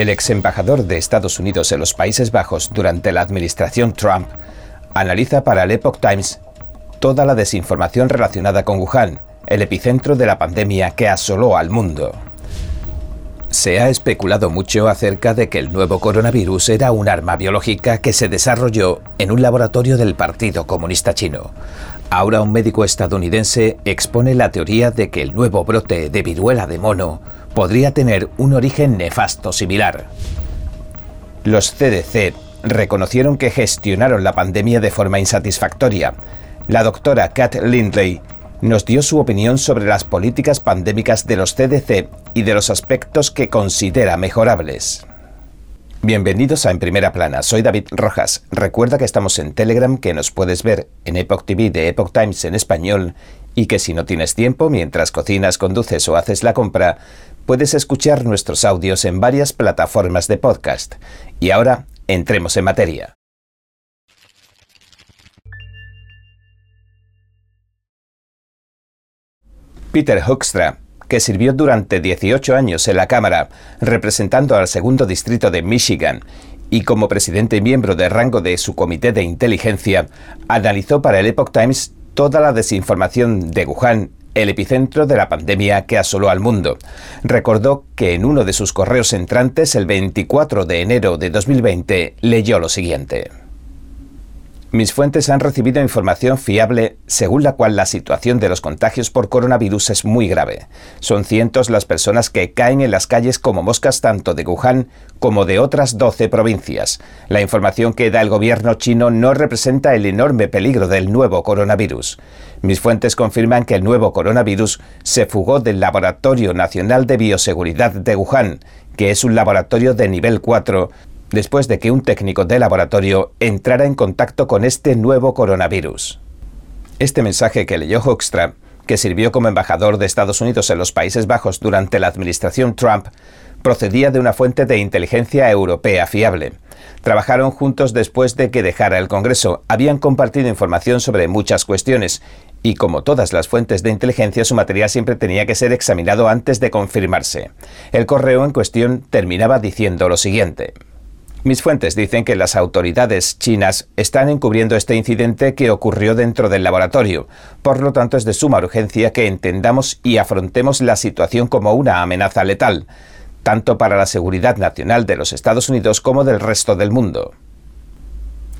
El ex embajador de Estados Unidos en los Países Bajos durante la administración Trump analiza para el Epoch Times toda la desinformación relacionada con Wuhan, el epicentro de la pandemia que asoló al mundo. Se ha especulado mucho acerca de que el nuevo coronavirus era un arma biológica que se desarrolló en un laboratorio del Partido Comunista Chino. Ahora un médico estadounidense expone la teoría de que el nuevo brote de viruela de mono podría tener un origen nefasto similar. Los CDC reconocieron que gestionaron la pandemia de forma insatisfactoria. La doctora Kat Lindley nos dio su opinión sobre las políticas pandémicas de los CDC y de los aspectos que considera mejorables. Bienvenidos a En Primera Plana, soy David Rojas. Recuerda que estamos en Telegram, que nos puedes ver en Epoch TV de Epoch Times en español y que si no tienes tiempo, mientras cocinas, conduces o haces la compra, puedes escuchar nuestros audios en varias plataformas de podcast. Y ahora, entremos en materia. Peter Hoekstra, que sirvió durante 18 años en la Cámara, representando al segundo distrito de Michigan, y como presidente y miembro de rango de su comité de inteligencia, analizó para el Epoch Times toda la desinformación de Wuhan, el epicentro de la pandemia que asoló al mundo. Recordó que en uno de sus correos entrantes, el 24 de enero de 2020, leyó lo siguiente. Mis fuentes han recibido información fiable según la cual la situación de los contagios por coronavirus es muy grave. Son cientos las personas que caen en las calles como moscas tanto de Wuhan como de otras 12 provincias. La información que da el gobierno chino no representa el enorme peligro del nuevo coronavirus. Mis fuentes confirman que el nuevo coronavirus se fugó del Laboratorio Nacional de Bioseguridad de Wuhan, que es un laboratorio de nivel 4 después de que un técnico de laboratorio entrara en contacto con este nuevo coronavirus. Este mensaje que leyó Hoekstra, que sirvió como embajador de Estados Unidos en los Países Bajos durante la administración Trump, procedía de una fuente de inteligencia europea fiable. Trabajaron juntos después de que dejara el Congreso, habían compartido información sobre muchas cuestiones, y como todas las fuentes de inteligencia, su material siempre tenía que ser examinado antes de confirmarse. El correo en cuestión terminaba diciendo lo siguiente. Mis fuentes dicen que las autoridades chinas están encubriendo este incidente que ocurrió dentro del laboratorio. Por lo tanto, es de suma urgencia que entendamos y afrontemos la situación como una amenaza letal, tanto para la seguridad nacional de los Estados Unidos como del resto del mundo.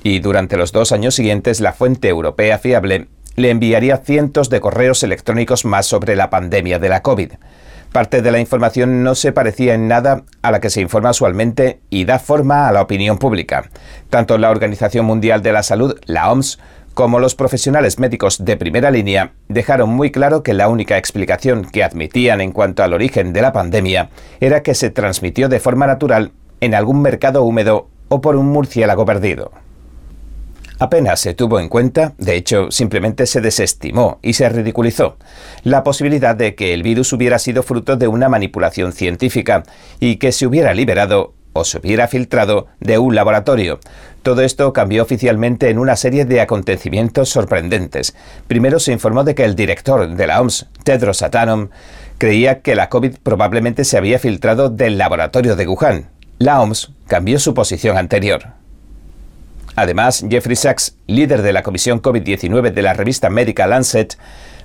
Y durante los dos años siguientes, la fuente europea fiable le enviaría cientos de correos electrónicos más sobre la pandemia de la COVID. Parte de la información no se parecía en nada a la que se informa usualmente y da forma a la opinión pública. Tanto la Organización Mundial de la Salud, la OMS, como los profesionales médicos de primera línea dejaron muy claro que la única explicación que admitían en cuanto al origen de la pandemia era que se transmitió de forma natural en algún mercado húmedo o por un murciélago perdido. Apenas se tuvo en cuenta, de hecho simplemente se desestimó y se ridiculizó, la posibilidad de que el virus hubiera sido fruto de una manipulación científica y que se hubiera liberado o se hubiera filtrado de un laboratorio. Todo esto cambió oficialmente en una serie de acontecimientos sorprendentes. Primero se informó de que el director de la OMS, Tedros Adhanom, creía que la COVID probablemente se había filtrado del laboratorio de Wuhan. La OMS cambió su posición anterior. Además, Jeffrey Sachs, líder de la comisión COVID-19 de la revista médica Lancet,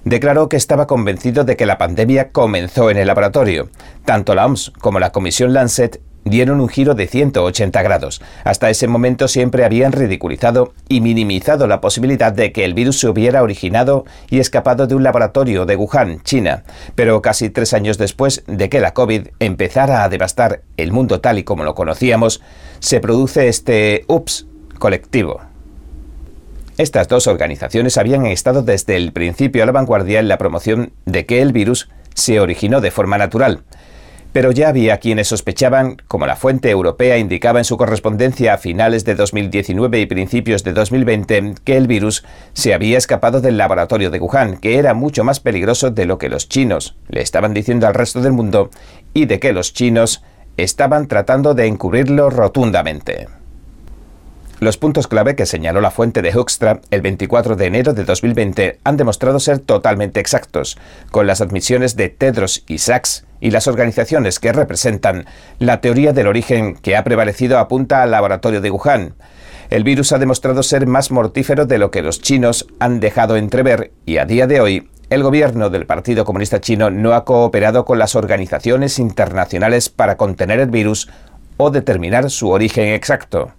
declaró que estaba convencido de que la pandemia comenzó en el laboratorio. Tanto la OMS como la comisión Lancet dieron un giro de 180 grados. Hasta ese momento siempre habían ridiculizado y minimizado la posibilidad de que el virus se hubiera originado y escapado de un laboratorio de Wuhan, China. Pero casi tres años después de que la COVID empezara a devastar el mundo tal y como lo conocíamos, se produce este ups colectivo. Estas dos organizaciones habían estado desde el principio a la vanguardia en la promoción de que el virus se originó de forma natural, pero ya había quienes sospechaban, como la fuente europea indicaba en su correspondencia a finales de 2019 y principios de 2020, que el virus se había escapado del laboratorio de Wuhan, que era mucho más peligroso de lo que los chinos le estaban diciendo al resto del mundo y de que los chinos estaban tratando de encubrirlo rotundamente. Los puntos clave que señaló la fuente de Hoekstra el 24 de enero de 2020 han demostrado ser totalmente exactos, con las admisiones de Tedros y Sachs y las organizaciones que representan, la teoría del origen que ha prevalecido apunta al laboratorio de Wuhan. El virus ha demostrado ser más mortífero de lo que los chinos han dejado entrever y a día de hoy el gobierno del Partido Comunista Chino no ha cooperado con las organizaciones internacionales para contener el virus o determinar su origen exacto.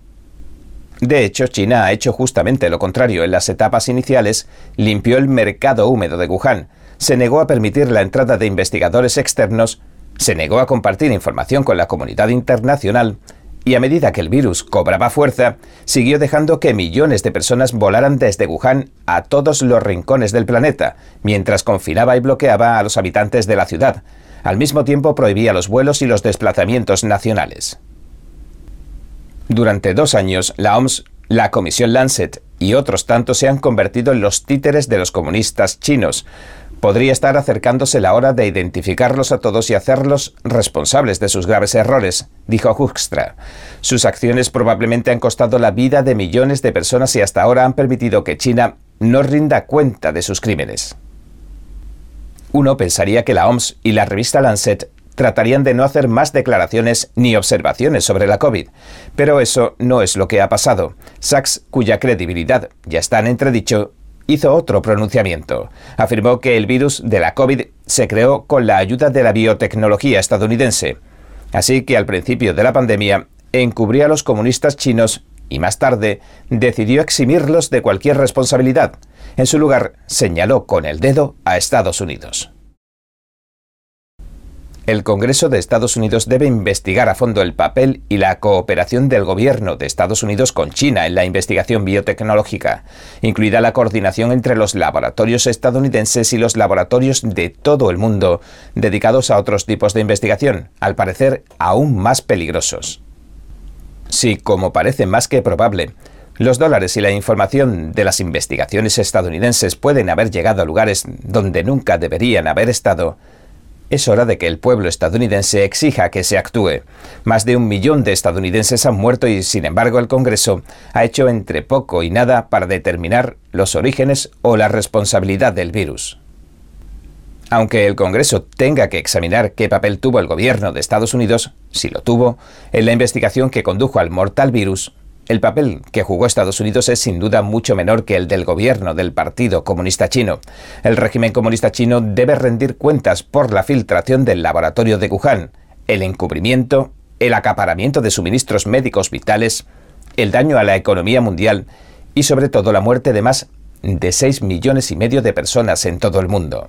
De hecho, China ha hecho justamente lo contrario. En las etapas iniciales, limpió el mercado húmedo de Wuhan, se negó a permitir la entrada de investigadores externos, se negó a compartir información con la comunidad internacional y a medida que el virus cobraba fuerza, siguió dejando que millones de personas volaran desde Wuhan a todos los rincones del planeta, mientras confinaba y bloqueaba a los habitantes de la ciudad. Al mismo tiempo prohibía los vuelos y los desplazamientos nacionales. Durante dos años, la OMS, la Comisión Lancet y otros tantos se han convertido en los títeres de los comunistas chinos. Podría estar acercándose la hora de identificarlos a todos y hacerlos responsables de sus graves errores, dijo Hoekstra. Sus acciones probablemente han costado la vida de millones de personas y hasta ahora han permitido que China no rinda cuenta de sus crímenes. Uno pensaría que la OMS y la revista Lancet tratarían de no hacer más declaraciones ni observaciones sobre la COVID. Pero eso no es lo que ha pasado. Sachs, cuya credibilidad ya está en entredicho, hizo otro pronunciamiento. Afirmó que el virus de la COVID se creó con la ayuda de la biotecnología estadounidense. Así que al principio de la pandemia encubría a los comunistas chinos y más tarde decidió eximirlos de cualquier responsabilidad. En su lugar, señaló con el dedo a Estados Unidos. El Congreso de Estados Unidos debe investigar a fondo el papel y la cooperación del gobierno de Estados Unidos con China en la investigación biotecnológica, incluida la coordinación entre los laboratorios estadounidenses y los laboratorios de todo el mundo dedicados a otros tipos de investigación, al parecer aún más peligrosos. Si, como parece más que probable, los dólares y la información de las investigaciones estadounidenses pueden haber llegado a lugares donde nunca deberían haber estado, es hora de que el pueblo estadounidense exija que se actúe. Más de un millón de estadounidenses han muerto y, sin embargo, el Congreso ha hecho entre poco y nada para determinar los orígenes o la responsabilidad del virus. Aunque el Congreso tenga que examinar qué papel tuvo el gobierno de Estados Unidos, si lo tuvo, en la investigación que condujo al mortal virus, el papel que jugó Estados Unidos es sin duda mucho menor que el del gobierno del Partido Comunista Chino. El régimen comunista chino debe rendir cuentas por la filtración del laboratorio de Wuhan, el encubrimiento, el acaparamiento de suministros médicos vitales, el daño a la economía mundial y sobre todo la muerte de más de 6 millones y medio de personas en todo el mundo.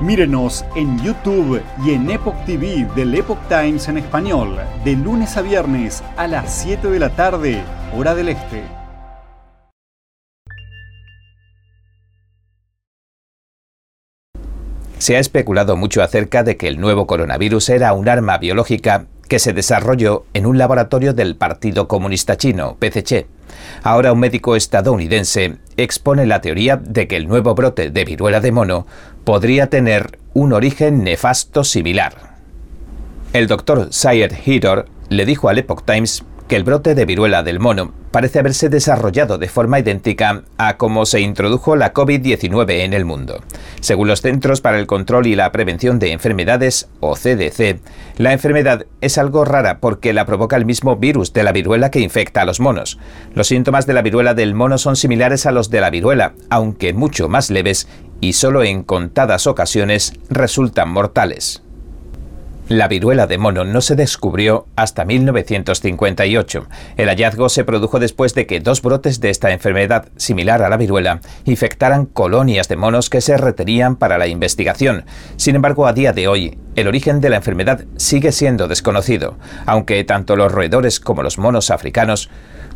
Mírenos en YouTube y en Epoch TV del Epoch Times en español, de lunes a viernes a las 7 de la tarde, hora del este. Se ha especulado mucho acerca de que el nuevo coronavirus era un arma biológica que se desarrolló en un laboratorio del Partido Comunista Chino, PCC. Ahora un médico estadounidense expone la teoría de que el nuevo brote de viruela de mono podría tener un origen nefasto similar. El doctor Syed Hidor le dijo al Epoch Times que el brote de viruela del mono parece haberse desarrollado de forma idéntica a cómo se introdujo la COVID-19 en el mundo. Según los Centros para el Control y la Prevención de Enfermedades, o CDC, la enfermedad es algo rara porque la provoca el mismo virus de la viruela que infecta a los monos. Los síntomas de la viruela del mono son similares a los de la viruela, aunque mucho más leves y solo en contadas ocasiones resultan mortales. La viruela de mono no se descubrió hasta 1958. El hallazgo se produjo después de que dos brotes de esta enfermedad, similar a la viruela, infectaran colonias de monos que se retenían para la investigación. Sin embargo, a día de hoy, el origen de la enfermedad sigue siendo desconocido, aunque tanto los roedores como los monos africanos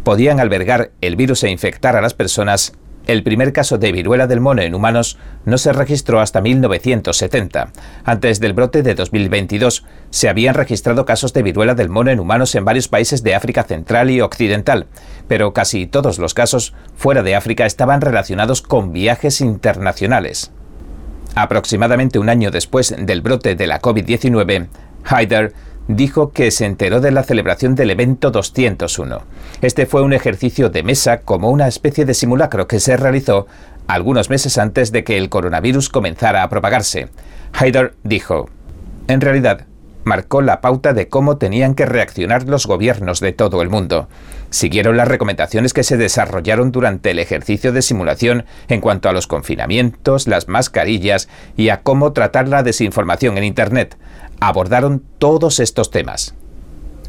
podían albergar el virus e infectar a las personas El primer caso de viruela del mono en humanos no se registró hasta 1970. Antes del brote de 2022, se habían registrado casos de viruela del mono en humanos en varios países de África Central y Occidental, pero casi todos los casos fuera de África estaban relacionados con viajes internacionales. Aproximadamente un año después del brote de la COVID-19, Haider dijo que se enteró de la celebración del evento 201. Este fue un ejercicio de mesa como una especie de simulacro que se realizó algunos meses antes de que el coronavirus comenzara a propagarse. Haider dijo, en realidad, marcó la pauta de cómo tenían que reaccionar los gobiernos de todo el mundo. Siguieron las recomendaciones que se desarrollaron durante el ejercicio de simulación en cuanto a los confinamientos, las mascarillas y a cómo tratar la desinformación en Internet abordaron todos estos temas.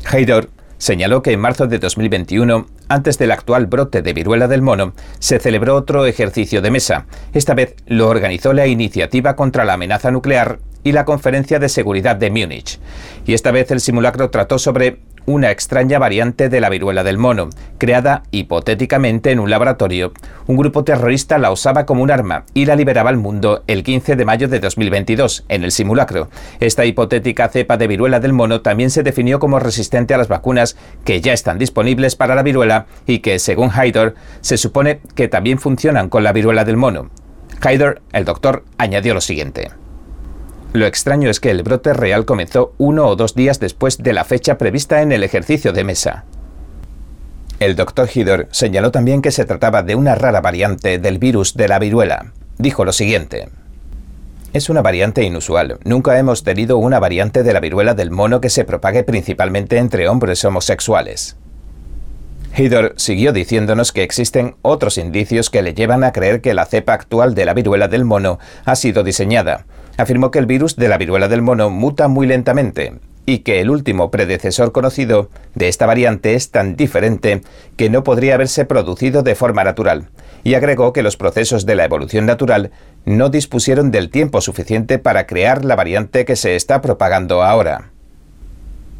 Haydor señaló que en marzo de 2021, antes del actual brote de viruela del mono, se celebró otro ejercicio de mesa. Esta vez lo organizó la Iniciativa contra la Amenaza Nuclear y la Conferencia de Seguridad de Múnich. Y esta vez el simulacro trató sobre una extraña variante de la viruela del mono, creada hipotéticamente en un laboratorio. Un grupo terrorista la usaba como un arma y la liberaba al mundo el 15 de mayo de 2022, en el simulacro. Esta hipotética cepa de viruela del mono también se definió como resistente a las vacunas que ya están disponibles para la viruela y que, según Haider, se supone que también funcionan con la viruela del mono. Haider, el doctor, añadió lo siguiente. Lo extraño es que el brote real comenzó uno o dos días después de la fecha prevista en el ejercicio de mesa. El doctor Hidor señaló también que se trataba de una rara variante del virus de la viruela. Dijo lo siguiente. Es una variante inusual. Nunca hemos tenido una variante de la viruela del mono que se propague principalmente entre hombres homosexuales. Hidor siguió diciéndonos que existen otros indicios que le llevan a creer que la cepa actual de la viruela del mono ha sido diseñada, afirmó que el virus de la viruela del mono muta muy lentamente y que el último predecesor conocido de esta variante es tan diferente que no podría haberse producido de forma natural, y agregó que los procesos de la evolución natural no dispusieron del tiempo suficiente para crear la variante que se está propagando ahora.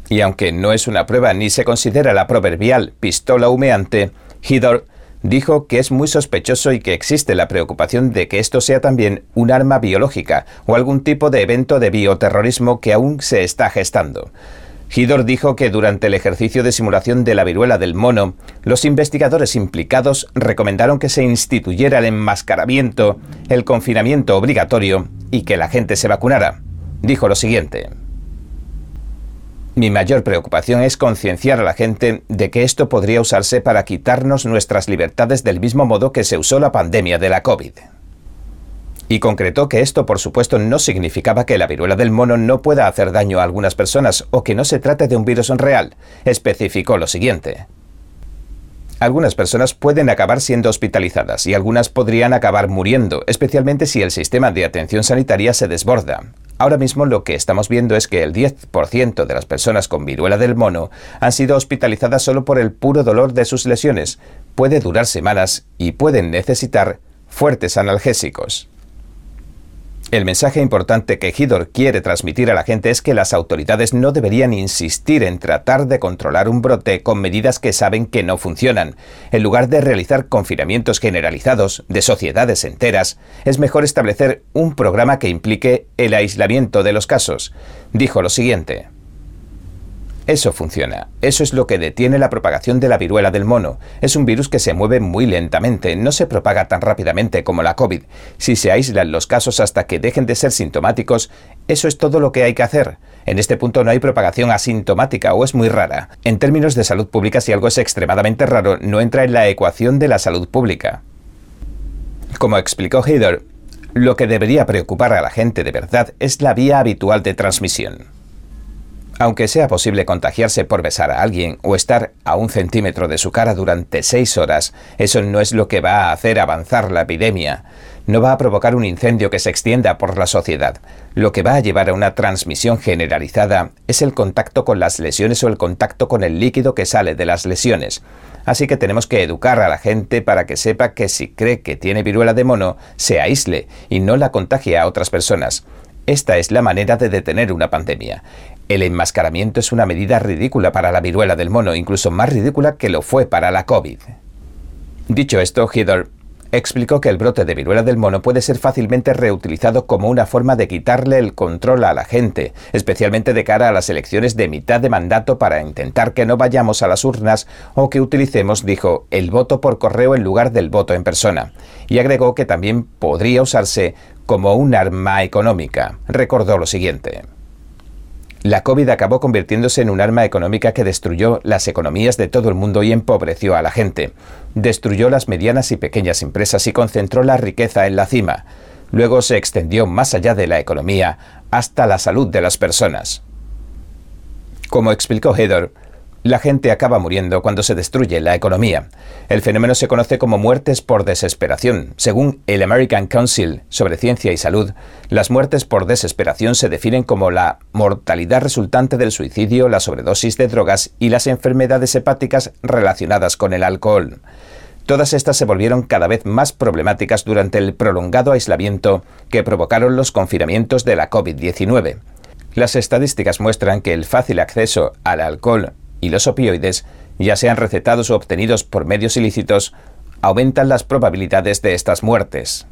Y aunque no es una prueba ni se considera la proverbial pistola humeante, Hidor dijo que es muy sospechoso y que existe la preocupación de que esto sea también un arma biológica o algún tipo de evento de bioterrorismo que aún se está gestando. Hidor dijo que durante el ejercicio de simulación de la viruela del mono, los investigadores implicados recomendaron que se instituyera el enmascaramiento, el confinamiento obligatorio y que la gente se vacunara. Dijo lo siguiente. Mi mayor preocupación es concienciar a la gente de que esto podría usarse para quitarnos nuestras libertades del mismo modo que se usó la pandemia de la COVID. Y concretó que esto, por supuesto, no significaba que la viruela del mono no pueda hacer daño a algunas personas o que no se trate de un virus real. Especificó lo siguiente. Algunas personas pueden acabar siendo hospitalizadas y algunas podrían acabar muriendo, especialmente si el sistema de atención sanitaria se desborda. Ahora mismo lo que estamos viendo es que el 10% de las personas con viruela del mono han sido hospitalizadas solo por el puro dolor de sus lesiones. Puede durar semanas y pueden necesitar fuertes analgésicos. El mensaje importante que Hidor quiere transmitir a la gente es que las autoridades no deberían insistir en tratar de controlar un brote con medidas que saben que no funcionan. En lugar de realizar confinamientos generalizados de sociedades enteras, es mejor establecer un programa que implique el aislamiento de los casos. Dijo lo siguiente. Eso funciona. Eso es lo que detiene la propagación de la viruela del mono. Es un virus que se mueve muy lentamente, no se propaga tan rápidamente como la COVID. Si se aíslan los casos hasta que dejen de ser sintomáticos, eso es todo lo que hay que hacer. En este punto no hay propagación asintomática o es muy rara. En términos de salud pública, si algo es extremadamente raro, no entra en la ecuación de la salud pública. Como explicó Heider, lo que debería preocupar a la gente de verdad es la vía habitual de transmisión. Aunque sea posible contagiarse por besar a alguien o estar a un centímetro de su cara durante seis horas, eso no es lo que va a hacer avanzar la epidemia. No va a provocar un incendio que se extienda por la sociedad. Lo que va a llevar a una transmisión generalizada es el contacto con las lesiones o el contacto con el líquido que sale de las lesiones. Así que tenemos que educar a la gente para que sepa que si cree que tiene viruela de mono, se aísle y no la contagie a otras personas. Esta es la manera de detener una pandemia. El enmascaramiento es una medida ridícula para la viruela del mono, incluso más ridícula que lo fue para la COVID. Dicho esto, Heather explicó que el brote de viruela del mono puede ser fácilmente reutilizado como una forma de quitarle el control a la gente, especialmente de cara a las elecciones de mitad de mandato para intentar que no vayamos a las urnas o que utilicemos, dijo, el voto por correo en lugar del voto en persona. Y agregó que también podría usarse como un arma económica. Recordó lo siguiente. La COVID acabó convirtiéndose en un arma económica que destruyó las economías de todo el mundo y empobreció a la gente. Destruyó las medianas y pequeñas empresas y concentró la riqueza en la cima. Luego se extendió más allá de la economía hasta la salud de las personas. Como explicó Hedor, la gente acaba muriendo cuando se destruye la economía. El fenómeno se conoce como muertes por desesperación. Según el American Council sobre Ciencia y Salud, las muertes por desesperación se definen como la mortalidad resultante del suicidio, la sobredosis de drogas y las enfermedades hepáticas relacionadas con el alcohol. Todas estas se volvieron cada vez más problemáticas durante el prolongado aislamiento que provocaron los confinamientos de la COVID-19. Las estadísticas muestran que el fácil acceso al alcohol y los opioides, ya sean recetados o obtenidos por medios ilícitos, aumentan las probabilidades de estas muertes.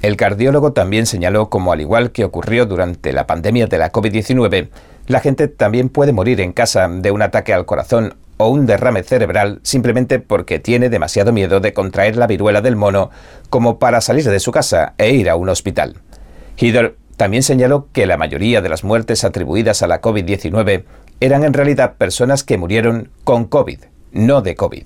El cardiólogo también señaló como al igual que ocurrió durante la pandemia de la COVID-19, la gente también puede morir en casa de un ataque al corazón o un derrame cerebral simplemente porque tiene demasiado miedo de contraer la viruela del mono como para salir de su casa e ir a un hospital. Heather también señaló que la mayoría de las muertes atribuidas a la COVID-19 eran en realidad personas que murieron con COVID, no de COVID.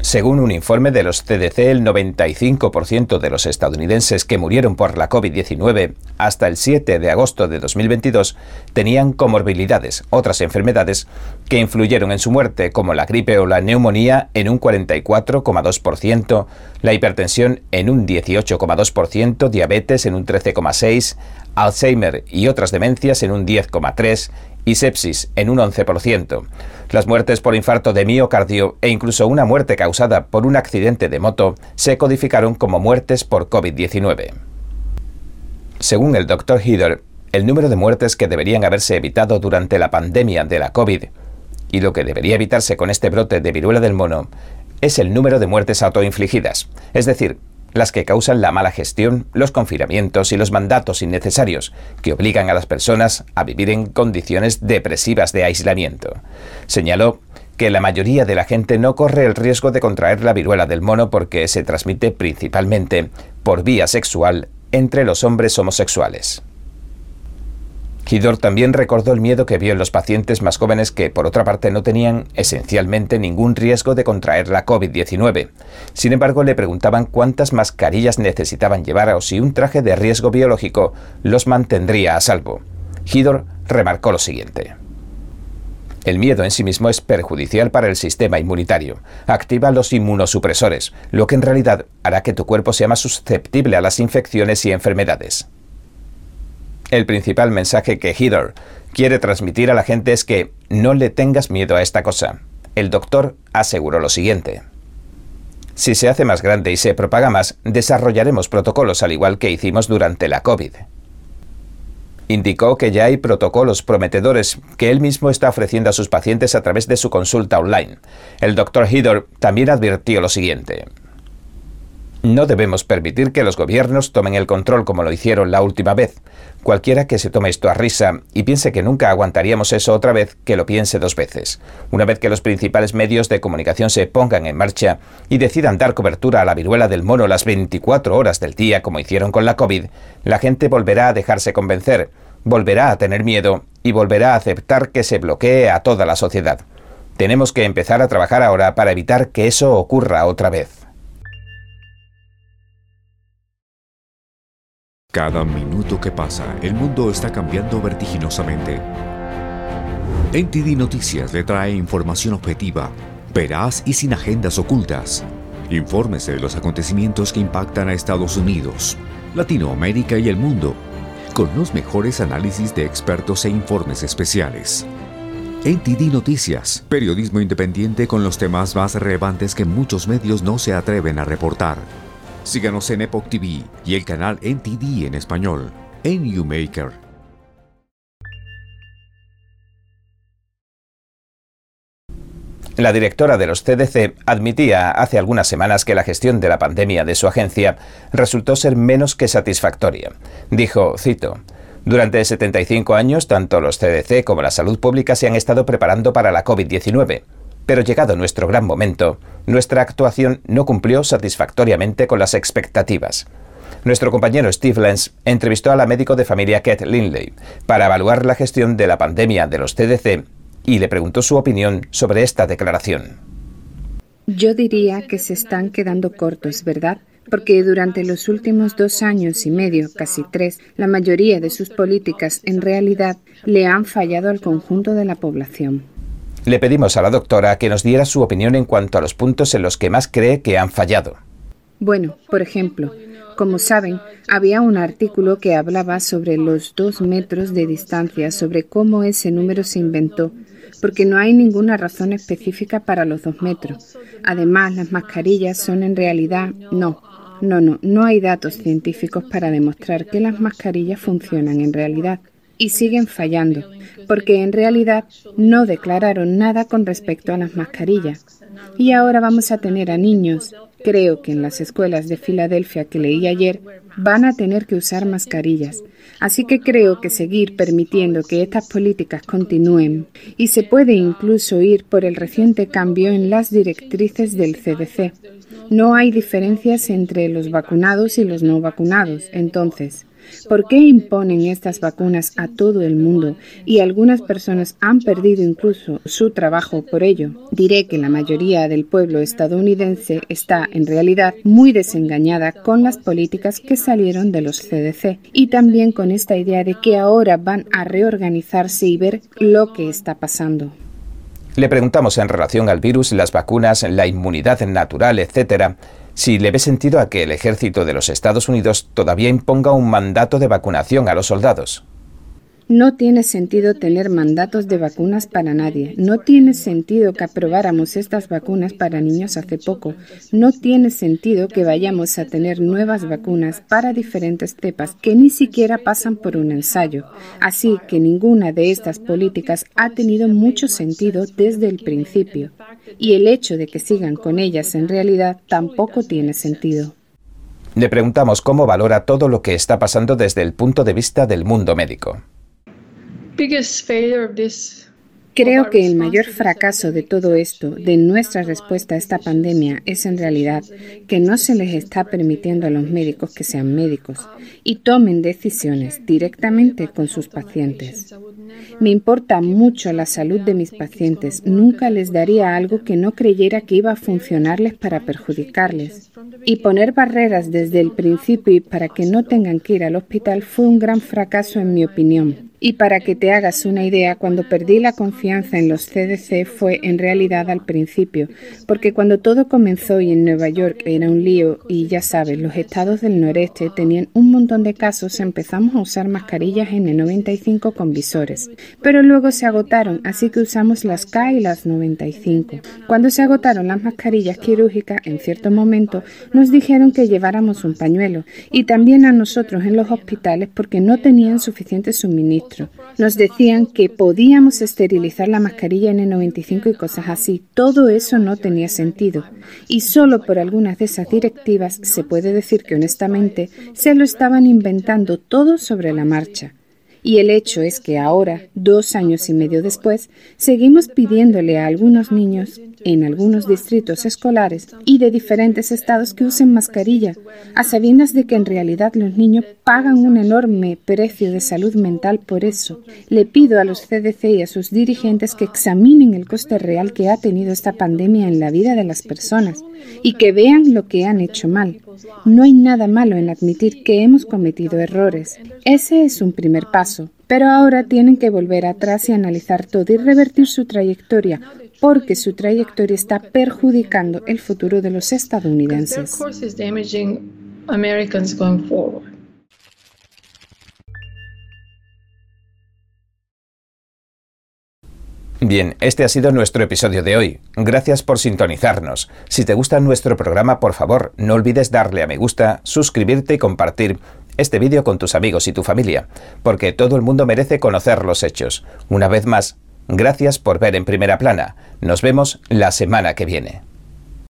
Según un informe de los CDC, el 95% de los estadounidenses que murieron por la COVID-19 hasta el 7 de agosto de 2022 tenían comorbilidades, otras enfermedades que influyeron en su muerte, como la gripe o la neumonía en un 44,2%, la hipertensión en un 18,2%, diabetes en un 13,6%, Alzheimer y otras demencias en un 10,3% y sepsis en un 11%. Las muertes por infarto de miocardio e incluso una muerte causada por un accidente de moto se codificaron como muertes por COVID-19. Según el Dr. Heather, el número de muertes que deberían haberse evitado durante la pandemia de la COVID y lo que debería evitarse con este brote de viruela del mono es el número de muertes autoinfligidas, es decir, las que causan la mala gestión, los confinamientos y los mandatos innecesarios, que obligan a las personas a vivir en condiciones depresivas de aislamiento. Señaló que la mayoría de la gente no corre el riesgo de contraer la viruela del mono porque se transmite principalmente por vía sexual entre los hombres homosexuales. Hidor también recordó el miedo que vio en los pacientes más jóvenes que, por otra parte, no tenían esencialmente ningún riesgo de contraer la COVID-19. Sin embargo, le preguntaban cuántas mascarillas necesitaban llevar o si un traje de riesgo biológico los mantendría a salvo. Hidor remarcó lo siguiente. El miedo en sí mismo es perjudicial para el sistema inmunitario. Activa los inmunosupresores, lo que en realidad hará que tu cuerpo sea más susceptible a las infecciones y enfermedades. El principal mensaje que Heather quiere transmitir a la gente es que no le tengas miedo a esta cosa. El doctor aseguró lo siguiente. Si se hace más grande y se propaga más, desarrollaremos protocolos al igual que hicimos durante la COVID. Indicó que ya hay protocolos prometedores que él mismo está ofreciendo a sus pacientes a través de su consulta online. El doctor Heather también advirtió lo siguiente. No debemos permitir que los gobiernos tomen el control como lo hicieron la última vez. Cualquiera que se tome esto a risa y piense que nunca aguantaríamos eso otra vez, que lo piense dos veces. Una vez que los principales medios de comunicación se pongan en marcha y decidan dar cobertura a la viruela del mono las 24 horas del día como hicieron con la COVID, la gente volverá a dejarse convencer, volverá a tener miedo y volverá a aceptar que se bloquee a toda la sociedad. Tenemos que empezar a trabajar ahora para evitar que eso ocurra otra vez. Cada minuto que pasa, el mundo está cambiando vertiginosamente. NTD Noticias le trae información objetiva, veraz y sin agendas ocultas. Infórmese de los acontecimientos que impactan a Estados Unidos, Latinoamérica y el mundo, con los mejores análisis de expertos e informes especiales. NTD Noticias, periodismo independiente con los temas más relevantes que muchos medios no se atreven a reportar. Síganos en Epoch TV y el canal NTD en español, en. La directora de los CDC admitía hace algunas semanas que la gestión de la pandemia de su agencia resultó ser menos que satisfactoria. Dijo, cito, durante 75 años, tanto los CDC como la salud pública se han estado preparando para la COVID-19. Pero llegado nuestro gran momento, nuestra actuación no cumplió satisfactoriamente con las expectativas. Nuestro compañero Steve Lenz entrevistó a la médico de familia Kate Lindley para evaluar la gestión de la pandemia de los CDC y le preguntó su opinión sobre esta declaración. Yo diría que se están quedando cortos, ¿verdad? Porque durante los últimos dos años y medio, casi tres, la mayoría de sus políticas en realidad le han fallado al conjunto de la población. Le pedimos a la doctora que nos diera su opinión en cuanto a los puntos en los que más cree que han fallado. Bueno, por ejemplo, como saben, había un artículo que hablaba sobre los dos metros de distancia, sobre cómo ese número se inventó, porque no hay ninguna razón específica para los dos metros. Además, las mascarillas son en realidad no. No, no, no hay datos científicos para demostrar que las mascarillas funcionan en realidad y siguen fallando, porque en realidad no declararon nada con respecto a las mascarillas. Y ahora vamos a tener a niños, creo que en las escuelas de Filadelfia que leí ayer, van a tener que usar mascarillas. Así que creo que seguir permitiendo que estas políticas continúen y se puede incluso ir por el reciente cambio en las directrices del CDC. No hay diferencias entre los vacunados y los no vacunados. Entonces, ¿Por qué imponen estas vacunas a todo el mundo y algunas personas han perdido incluso su trabajo por ello? Diré que la mayoría del pueblo estadounidense está en realidad muy desengañada con las políticas que salieron de los CDC y también con esta idea de que ahora van a reorganizarse y ver lo que está pasando. Le preguntamos en relación al virus, las vacunas, la inmunidad natural, etcétera, si le ve sentido a que el ejército de los Estados Unidos todavía imponga un mandato de vacunación a los soldados. No tiene sentido tener mandatos de vacunas para nadie. No tiene sentido que aprobáramos estas vacunas para niños hace poco. No tiene sentido que vayamos a tener nuevas vacunas para diferentes cepas que ni siquiera pasan por un ensayo. Así que ninguna de estas políticas ha tenido mucho sentido desde el principio. Y el hecho de que sigan con ellas en realidad tampoco tiene sentido. Le preguntamos cómo valora todo lo que está pasando desde el punto de vista del mundo médico. Creo que el mayor fracaso de todo esto, de nuestra respuesta a esta pandemia, es en realidad que no se les está permitiendo a los médicos que sean médicos y tomen decisiones directamente con sus pacientes. Me importa mucho la salud de mis pacientes. Nunca les daría algo que no creyera que iba a funcionarles para perjudicarles. Y poner barreras desde el principio para que no tengan que ir al hospital fue un gran fracaso en mi opinión. Y para que te hagas una idea, cuando perdí la confianza en los CDC fue en realidad al principio, porque cuando todo comenzó y en Nueva York era un lío y ya sabes, los estados del noreste tenían un montón de casos, empezamos a usar mascarillas N95 con visores, pero luego se agotaron, así que usamos las K y las 95. Cuando se agotaron las mascarillas quirúrgicas, en cierto momento nos dijeron que lleváramos un pañuelo y también a nosotros en los hospitales porque no tenían suficiente suministro nos decían que podíamos esterilizar la mascarilla N95 y cosas así. Todo eso no tenía sentido. Y solo por algunas de esas directivas se puede decir que honestamente se lo estaban inventando todo sobre la marcha. Y el hecho es que ahora, dos años y medio después, seguimos pidiéndole a algunos niños en algunos distritos escolares y de diferentes estados que usen mascarilla, a sabiendas de que en realidad los niños pagan un enorme precio de salud mental por eso. Le pido a los CDC y a sus dirigentes que examinen el coste real que ha tenido esta pandemia en la vida de las personas y que vean lo que han hecho mal. No hay nada malo en admitir que hemos cometido errores. Ese es un primer paso. Pero ahora tienen que volver atrás y analizar todo y revertir su trayectoria, porque su trayectoria está perjudicando el futuro de los estadounidenses. Bien, este ha sido nuestro episodio de hoy. Gracias por sintonizarnos. Si te gusta nuestro programa, por favor, no olvides darle a me gusta, suscribirte y compartir este vídeo con tus amigos y tu familia, porque todo el mundo merece conocer los hechos. Una vez más, Gracias por ver en primera plana. Nos vemos la semana que viene.